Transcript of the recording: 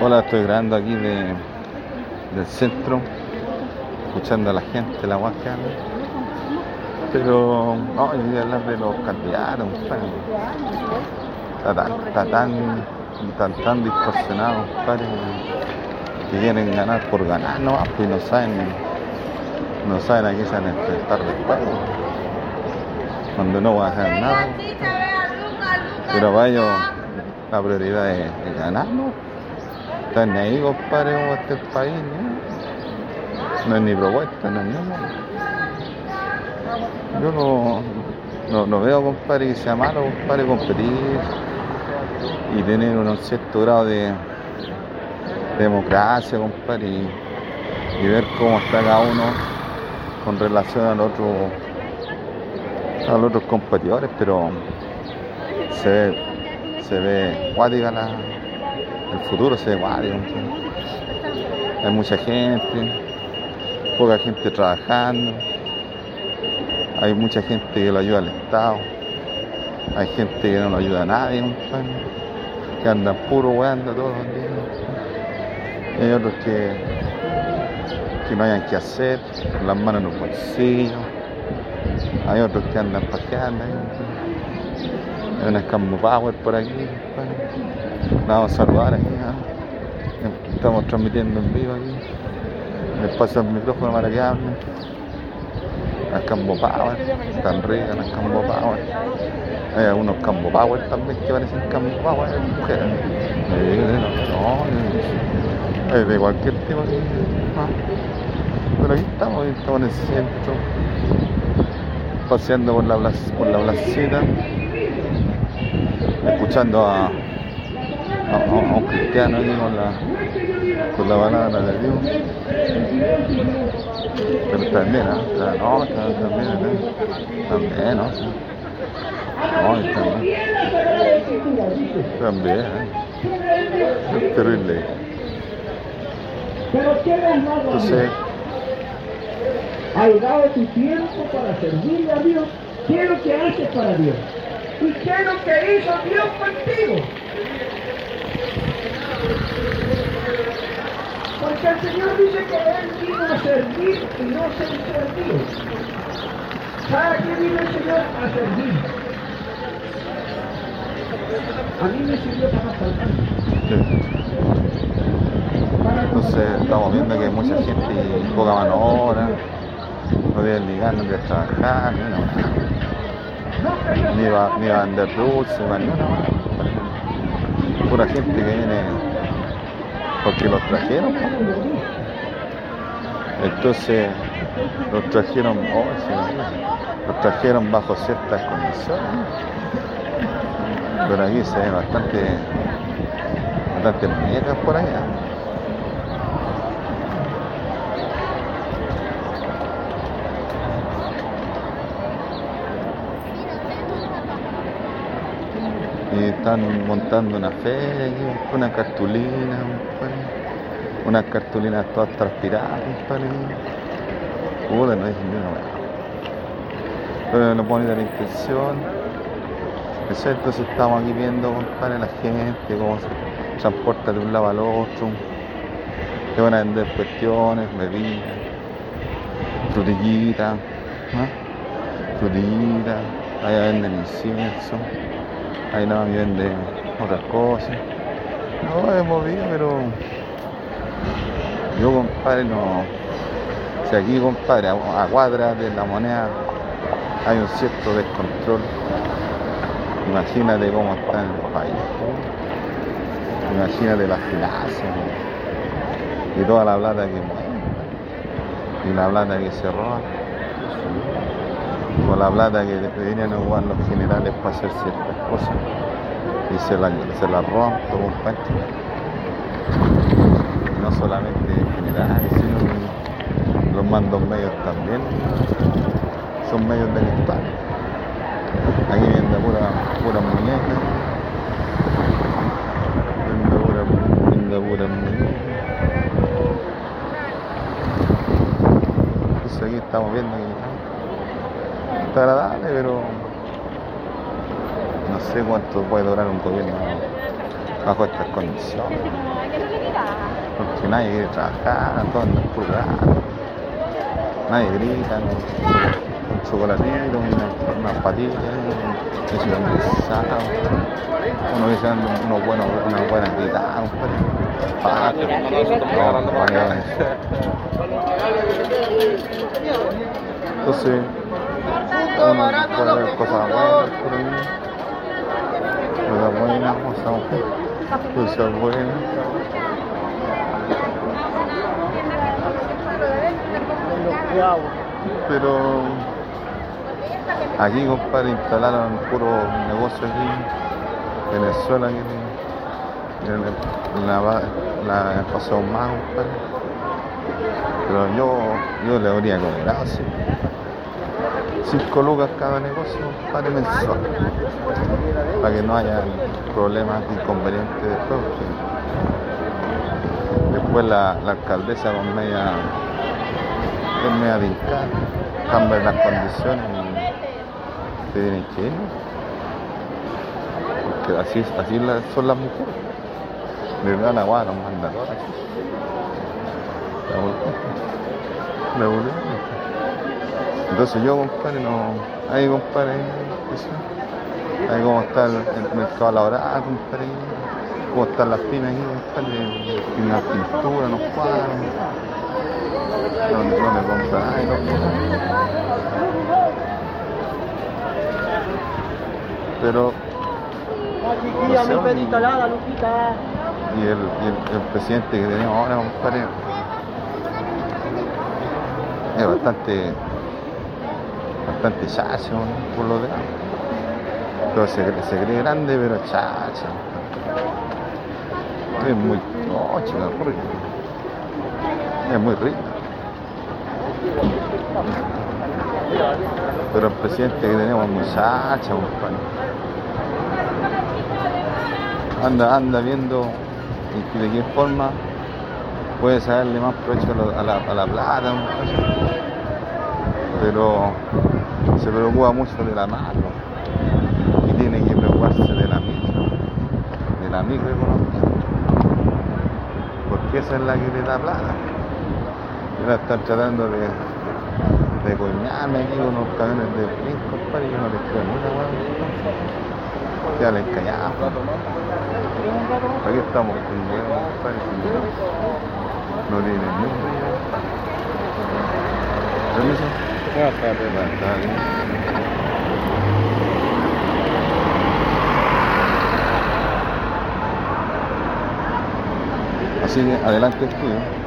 Hola, estoy grabando aquí de, del centro, escuchando a la gente, la guaja. Pero no, yo voy a hablar de los candidatos, compadre. Está tan, está tan, tan, tan distorsionado, compadre, que quieren ganar por ganar, no, pues no saben, no saben a qué se van a enfrentar después. Cuando no van a hacer nada. Pero para ellos la prioridad es, es ganar, ¿no? Están ahí, compadre, el país, ¿no? Es ni propuesta, no es nada. Yo no, no, no veo, compadre, que sea malo, compadre, competir y tener un cierto grado de, de democracia, compadre, y, ver cómo está cada uno con relación al otro, a los otros competidores, pero se ve, se ve la, el futuro, se ve. Hay mucha gente, poca gente trabajando, hay mucha gente que lo ayuda al Estado, hay gente que no lo ayuda a nadie, que andan puro weando todos los días. Hay otros que, que no hayan que hacer, con las manos en los bolsillos. Hay otros que andan paseando. Hay una Campo Power por aquí. Vamos a saludar aquí. ¿ah? Estamos transmitiendo en vivo aquí. Les paso el micrófono para que hablen. Las Campo Power, tan ricas las Campo Power. Hay algunos Campo Power también que parecen Campo Power, mujeres. No, no, de cualquier tipo aquí. Pero aquí estamos, estamos en el centro, paseando por la, por la placita, escuchando a, a, a- un cristiano aquí con la, con la palabra de Dios. Pero también. Está- No, también, ¿eh? también, ¿no? No, está También, ¿eh? Es terrible. Pero ¿qué has dado a Entonces? ¿Has dado tu tiempo para servirle a Dios? ¿Qué es lo que haces para Dios? ¿Y qué es lo que hizo Dios contigo? Porque el Señor dice que Él vino a servir y no ser servido. ¿Sabe a qué vino el Señor? A servir. A mí me sirvió para salvar. sí. Entonces estamos viendo que hay mucha gente y poca mano obra, no deben ligar, no deben trabajar, ni una más. Ni va, ni va a vender dulce, ni una más. Pura gente que viene porque los trajeron. Entonces los trajeron, oh, los trajeron bajo ciertas condiciones. Pero aquí se ve bastante, bastante muñecas por allá. Y están montando una feria, una cartulina, unas cartulinas todas transpiradas, compadre. No dicen ni una weá. Pero lo pone la intención. Eso, entonces estamos aquí viendo, compadre, la gente, cómo se transporta de un lado al otro. Que van a vender cuestiones, bebidas, frutillitas, frutillitas, allá venden incienso. Ahí no me vende otras cosas. No, es movido, pero yo, compadre, no. Si aquí, compadre, a, a cuadras de la moneda hay un cierto descontrol, imagínate cómo está en el país. Imagínate las finanzas y toda la plata que mueve y la plata que se roba. Con la plata que deberían ocupar los generales para hacer ciertas cosas y se la, se la. Y no solamente generales, sino los mandos medios también son medios delictuales. Aquí viene pura, pura muñeca. Vende pura, vende pura muñeca. Aquí estamos viendo que está agradable, pero no sé cuánto puede durar un gobierno bajo estas condiciones. Porque nadie quiere trabajar, todos andan pulgados. Nadie grita, ¿no? un chocolatito, una, unas patillas, un condensado. Uno dice unos buenos, una buena gritada, compadre. Paja. No, no. Entonces, puede cosas buenas por ahí. Cosas buenas, cosas, cosas buenas. Pero aquí, compadre, instalaron puro negocio aquí, Venezuela, aquí, en, la, la, Paseo Más, compadre. Pero yo, yo le habría cobrado así. 5 lucas cada negocio. Para que no haya problemas, inconvenientes después. Después la, alcaldesa con media es media cambia las condiciones y se tienen que ir. Porque así, así son las mujeres. Le dan la guada, nos mandan todas. Entonces yo, compadre, no. Ahí, compadre, eso. Ahí cómo está el, el mercado laboral, compadre. Cómo están las pymes aquí, compadre. Tienen una pintura, unos cuadros. No, no le compra nada y no Pero. No sé, mi pedita la Lupita. Y el, y el, el presidente que tenemos ahora, compadre. Es bastante. Bastante chacho por lo demás. Pero se, se cree grande, pero chacha. Es muy. No, chica, Es muy rico. Pero el presidente que tenemos es muy. Anda, anda viendo de qué forma puede sacarle más provecho a la, a la- a la plata. Pero se preocupa mucho de la macro y tiene que preocuparse de la micro, de la microeconomía, porque esa es la que le da plata. Y ahora están tratando de, de coñarme aquí con unos camiones de flink, compadre, yo no les creo una hueá. Ya les callamos. Aquí estamos con huevos, compadre, no tienen. ¿Permiso? Buenas tardes. Buenas tardes. Así que adelante estudio.